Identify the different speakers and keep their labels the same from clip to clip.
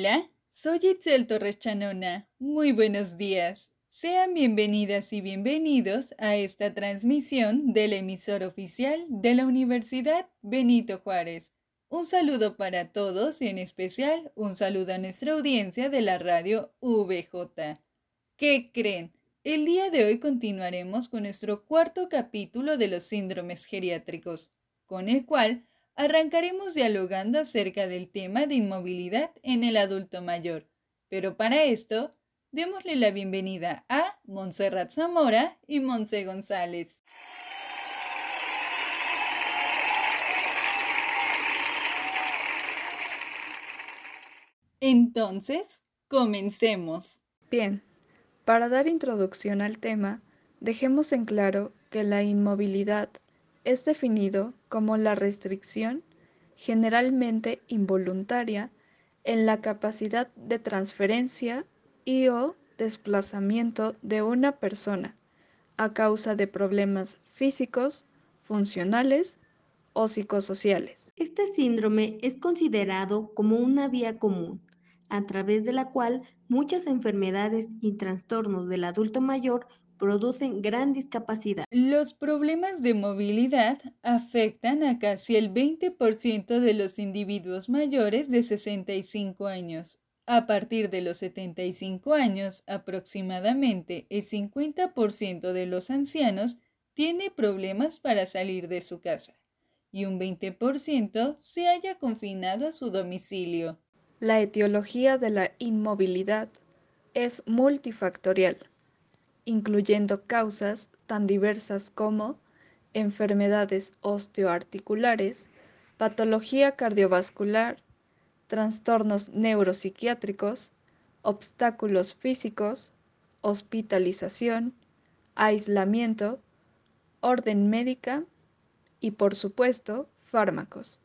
Speaker 1: Hola, soy Itzel Torres Chanona. Muy buenos días. Sean bienvenidas y bienvenidos a esta transmisión del emisor oficial de la Universidad Benito Juárez. Un saludo para todos y en especial un saludo a nuestra audiencia de la radio VJ. ¿Qué creen? El día de hoy continuaremos con nuestro cuarto capítulo de los síndromes geriátricos, con el cual arrancaremos dialogando acerca del tema de inmovilidad en el adulto mayor. Pero para esto, démosle la bienvenida a Montserrat Zamora y Monse González. Entonces, comencemos.
Speaker 2: Bien, para dar introducción al tema, dejemos en claro que la inmovilidad es definido como la restricción, generalmente involuntaria, en la capacidad de transferencia y o desplazamiento de una persona a causa de problemas físicos, funcionales o psicosociales.
Speaker 3: Este síndrome es considerado como una vía común, a través de la cual muchas enfermedades y trastornos del adulto mayor producen gran discapacidad.
Speaker 1: Los problemas de movilidad afectan a casi el 20% de los individuos mayores de 65 años. A partir de los 75 años, aproximadamente el 50% de los ancianos tiene problemas para salir de su casa y un 20% se haya confinado a su domicilio.
Speaker 2: La etiología de la inmovilidad es multifactorial incluyendo causas tan diversas como enfermedades osteoarticulares, patología cardiovascular, trastornos neuropsiquiátricos, obstáculos físicos, hospitalización, aislamiento, orden médica y, por supuesto, fármacos,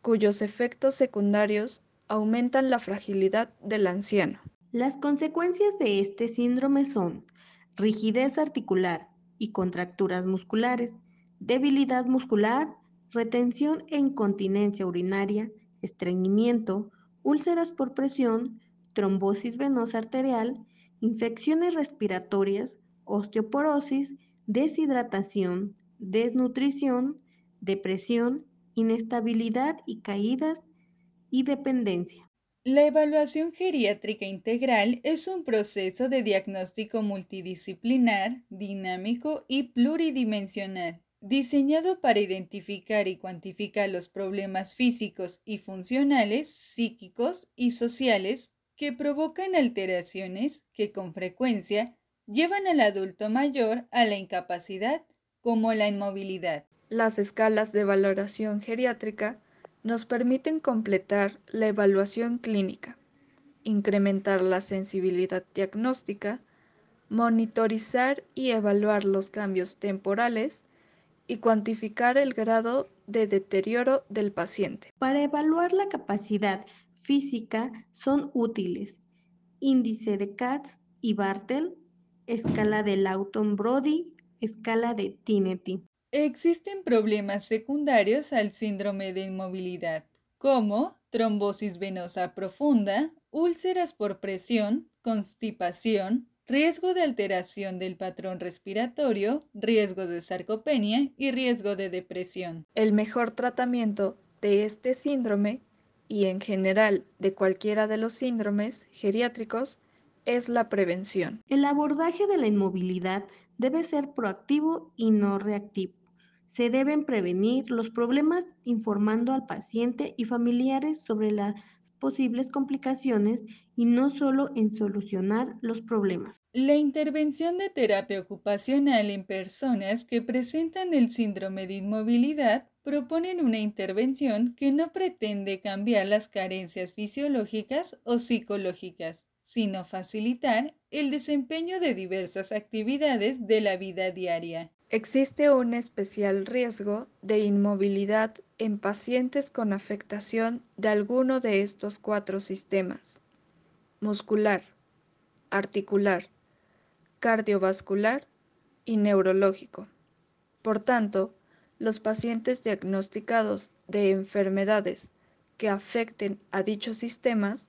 Speaker 2: cuyos efectos secundarios aumentan la fragilidad del anciano.
Speaker 3: Las consecuencias de este síndrome son rigidez articular y contracturas musculares, debilidad muscular, retención e incontinencia urinaria, estreñimiento, úlceras por presión, trombosis venosa arterial, infecciones respiratorias, osteoporosis, deshidratación, desnutrición, depresión, inestabilidad y caídas y dependencia.
Speaker 1: La evaluación geriátrica integral es un proceso de diagnóstico multidisciplinar, dinámico y pluridimensional, diseñado para identificar y cuantificar los problemas físicos y funcionales, psíquicos y sociales que provocan alteraciones que con frecuencia llevan al adulto mayor a la incapacidad, como la inmovilidad.
Speaker 2: Las escalas de valoración geriátrica nos permiten completar la evaluación clínica, incrementar la sensibilidad diagnóstica, monitorizar y evaluar los cambios temporales y cuantificar el grado de deterioro del paciente.
Speaker 3: Para evaluar la capacidad física son útiles índice de Katz y Bartel, escala de Lawton-Brody, escala de Tinetti.
Speaker 1: Existen problemas secundarios al síndrome de inmovilidad, como trombosis venosa profunda, úlceras por presión, constipación, riesgo de alteración del patrón respiratorio, riesgo de sarcopenia y riesgo de depresión.
Speaker 2: El mejor tratamiento de este síndrome y en general de cualquiera de los síndromes geriátricos es la prevención.
Speaker 3: El abordaje de la inmovilidad debe ser proactivo y no reactivo se deben prevenir los problemas informando al paciente y familiares sobre las posibles complicaciones y no solo en solucionar los problemas.
Speaker 1: La intervención de terapia ocupacional en personas que presentan el síndrome de inmovilidad proponen una intervención que no pretende cambiar las carencias fisiológicas o psicológicas, sino facilitar el desempeño de diversas actividades de la vida diaria.
Speaker 2: Existe un especial riesgo de inmovilidad en pacientes con afectación de alguno de estos cuatro sistemas, muscular, articular, cardiovascular y neurológico. Por tanto, los pacientes diagnosticados de enfermedades que afecten a dichos sistemas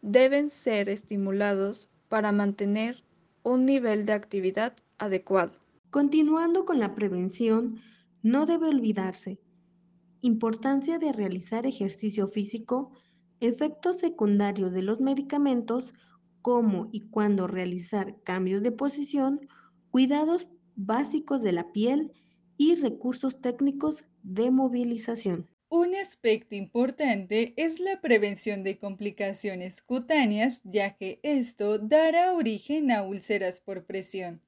Speaker 2: deben ser estimulados para mantener un nivel de actividad adecuado.
Speaker 3: Continuando con la prevención, no debe olvidarse importancia de realizar ejercicio físico, efectos secundarios de los medicamentos, cómo y cuándo realizar cambios de posición, cuidados básicos de la piel y recursos técnicos de movilización.
Speaker 1: Un aspecto importante es la prevención de complicaciones cutáneas, ya que esto dará origen a úlceras por presión.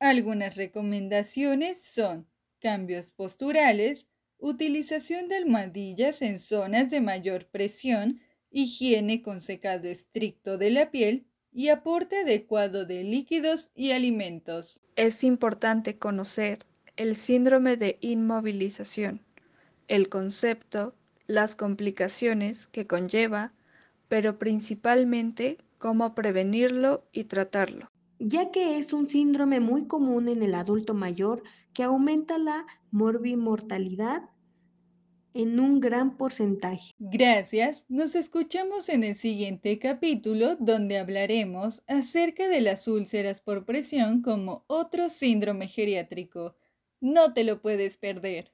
Speaker 1: Algunas recomendaciones son cambios posturales, utilización de almohadillas en zonas de mayor presión, higiene con secado estricto de la piel y aporte adecuado de líquidos y alimentos.
Speaker 2: Es importante conocer el síndrome de inmovilización, el concepto, las complicaciones que conlleva, pero principalmente cómo prevenirlo y tratarlo
Speaker 3: ya que es un síndrome muy común en el adulto mayor que aumenta la morbimortalidad en un gran porcentaje.
Speaker 1: Gracias, nos escuchamos en el siguiente capítulo donde hablaremos acerca de las úlceras por presión como otro síndrome geriátrico. No te lo puedes perder.